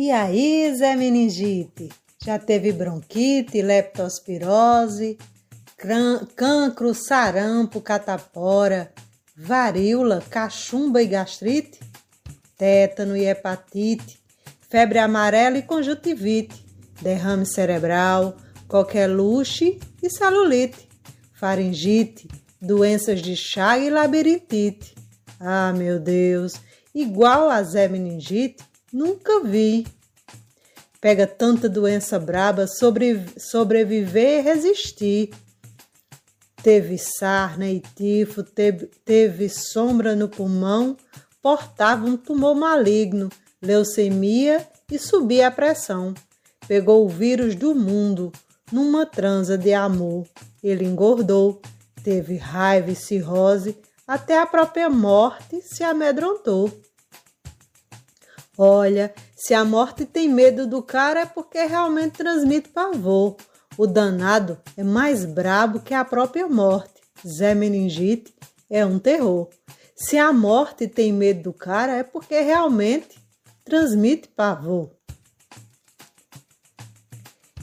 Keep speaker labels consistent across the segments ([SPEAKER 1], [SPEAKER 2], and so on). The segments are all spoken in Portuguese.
[SPEAKER 1] E aí, Zé Meningite? Já teve bronquite, leptospirose, cancro, sarampo, catapora, varíola, cachumba e gastrite? Tétano e hepatite, febre amarela e conjuntivite, derrame cerebral, coqueluche e celulite, faringite, doenças de Chaga e labirintite. Ah, meu Deus, igual a Zé Meningite, nunca vi. Pega tanta doença braba, sobre, sobreviver e resistir. Teve sarna e tifo, teve, teve sombra no pulmão, portava um tumor maligno, leucemia e subia a pressão. Pegou o vírus do mundo numa transa de amor. Ele engordou, teve raiva e cirrose, até a própria morte se amedrontou. Olha, se a morte tem medo do cara é porque realmente transmite pavor. O danado é mais brabo que a própria morte. Zé Meningite é um terror. Se a morte tem medo do cara é porque realmente transmite pavor.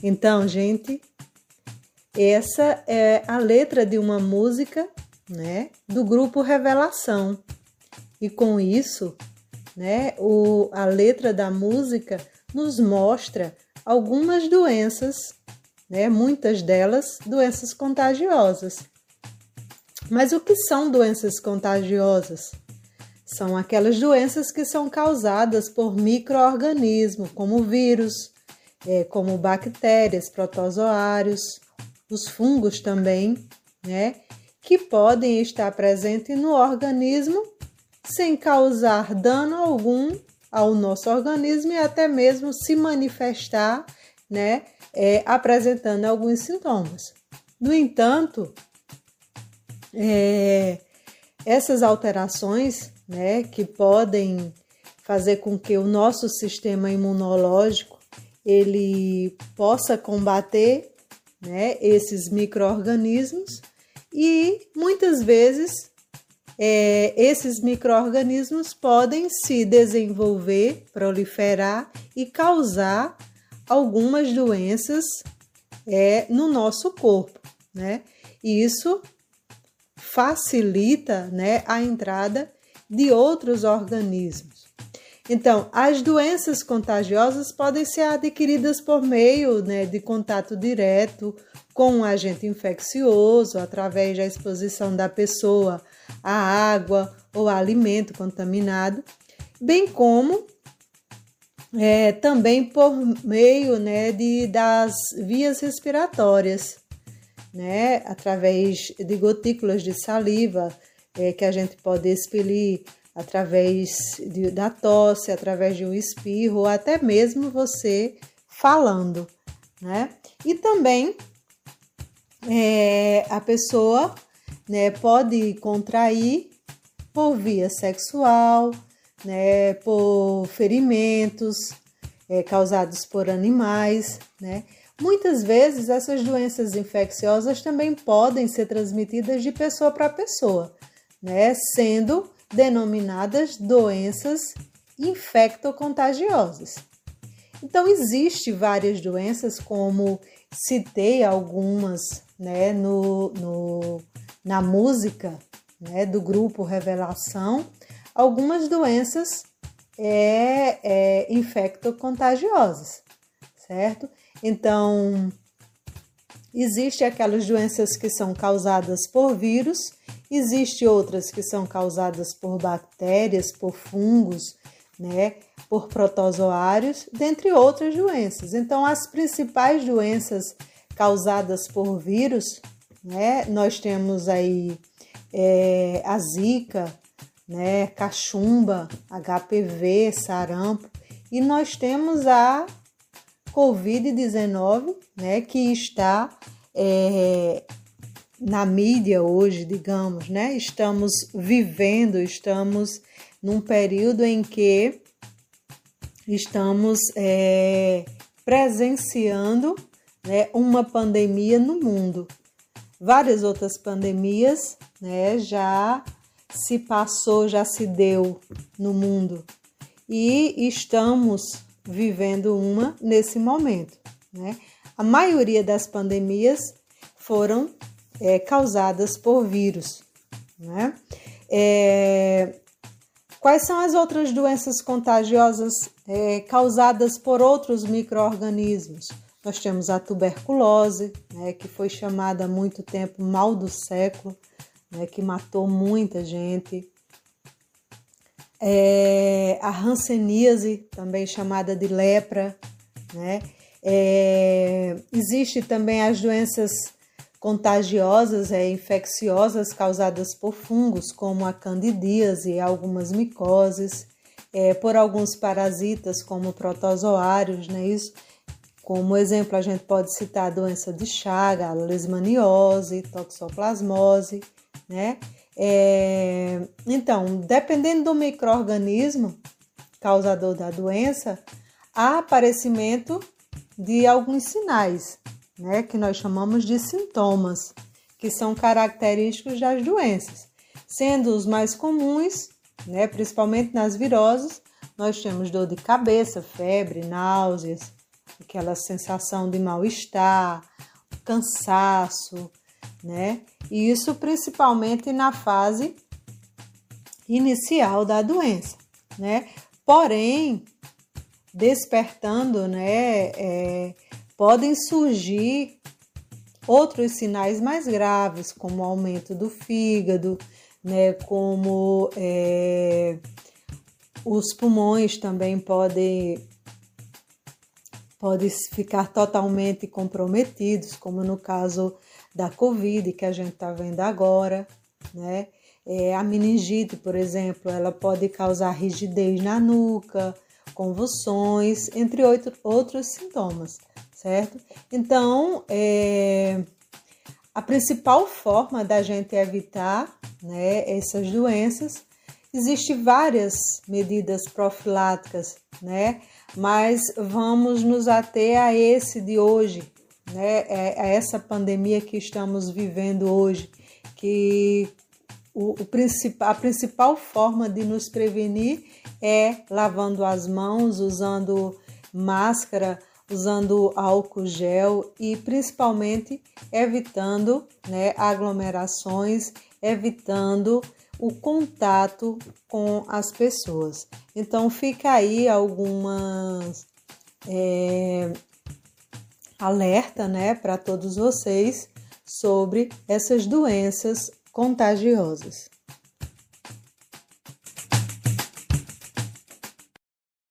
[SPEAKER 1] Então, gente, essa é a letra de uma música, né, do grupo Revelação. E com isso, né, o, a letra da música nos mostra algumas doenças, né, muitas delas doenças contagiosas. Mas o que são doenças contagiosas? São aquelas doenças que são causadas por micro-organismos, como vírus, é, como bactérias, protozoários, os fungos também, né, que podem estar presentes no organismo sem causar dano algum ao nosso organismo e até mesmo se manifestar, né, é, apresentando alguns sintomas. No entanto, é, essas alterações, né, que podem fazer com que o nosso sistema imunológico ele possa combater né, esses micro-organismos e muitas vezes é, esses micro-organismos podem se desenvolver, proliferar e causar algumas doenças é, no nosso corpo, né? E isso facilita né, a entrada de outros organismos. Então, as doenças contagiosas podem ser adquiridas por meio né, de contato direto com um agente infeccioso, através da exposição da pessoa à água ou alimento contaminado, bem como é, também por meio né, de, das vias respiratórias, né, através de gotículas de saliva é, que a gente pode expelir através de, da tosse, através de um espirro, ou até mesmo você falando, né? E também é, a pessoa né, pode contrair por via sexual, né, por ferimentos é, causados por animais, né? Muitas vezes essas doenças infecciosas também podem ser transmitidas de pessoa para pessoa, né? Sendo denominadas doenças infectocontagiosas. Então, existe várias doenças, como citei algumas né, no, no, na música né, do grupo Revelação, algumas doenças é, é, infectocontagiosas, certo? Então, Existem aquelas doenças que são causadas por vírus, existem outras que são causadas por bactérias, por fungos, né, por protozoários, dentre outras doenças. Então, as principais doenças causadas por vírus, né, nós temos aí é, a zika, né, cachumba, HPV, sarampo, e nós temos a Covid-19, né, que está é, na mídia hoje, digamos, né? Estamos vivendo, estamos num período em que estamos é, presenciando né, uma pandemia no mundo. Várias outras pandemias né, já se passou, já se deu no mundo. E estamos vivendo uma nesse momento. Né? A maioria das pandemias foram é, causadas por vírus. Né? É, quais são as outras doenças contagiosas é, causadas por outros micro-organismos? Nós temos a tuberculose, né, que foi chamada há muito tempo mal do século, né, que matou muita gente. É, a hanseníase, também chamada de lepra. Né? É, existe também as doenças contagiosas, é, infecciosas causadas por fungos, como a candidíase e algumas micoses, é, por alguns parasitas, como protozoários, né? Isso, como exemplo, a gente pode citar a doença de Chaga, a leishmaniose, toxoplasmose, né? É, então, dependendo do microorganismo causador da doença, há aparecimento de alguns sinais, né, que nós chamamos de sintomas, que são característicos das doenças. Sendo os mais comuns, né, principalmente nas viroses, nós temos dor de cabeça, febre, náuseas, aquela sensação de mal-estar, cansaço, né? E isso principalmente na fase inicial da doença, né? Porém, despertando, né, é, podem surgir outros sinais mais graves, como aumento do fígado, né, como é, os pulmões também podem, podem ficar totalmente comprometidos, como no caso da Covid, que a gente está vendo agora, né? É, a meningite, por exemplo, ela pode causar rigidez na nuca, convulsões, entre outros sintomas certo? Então, é, a principal forma da gente evitar né, essas doenças, existem várias medidas profiláticas, né? Mas vamos nos ater a esse de hoje, né? É, a essa pandemia que estamos vivendo hoje, que o, o principal, a principal forma de nos prevenir é lavando as mãos, usando máscara, usando álcool gel e principalmente evitando né, aglomerações, evitando o contato com as pessoas. Então fica aí algumas é, alerta né, para todos vocês sobre essas doenças contagiosas.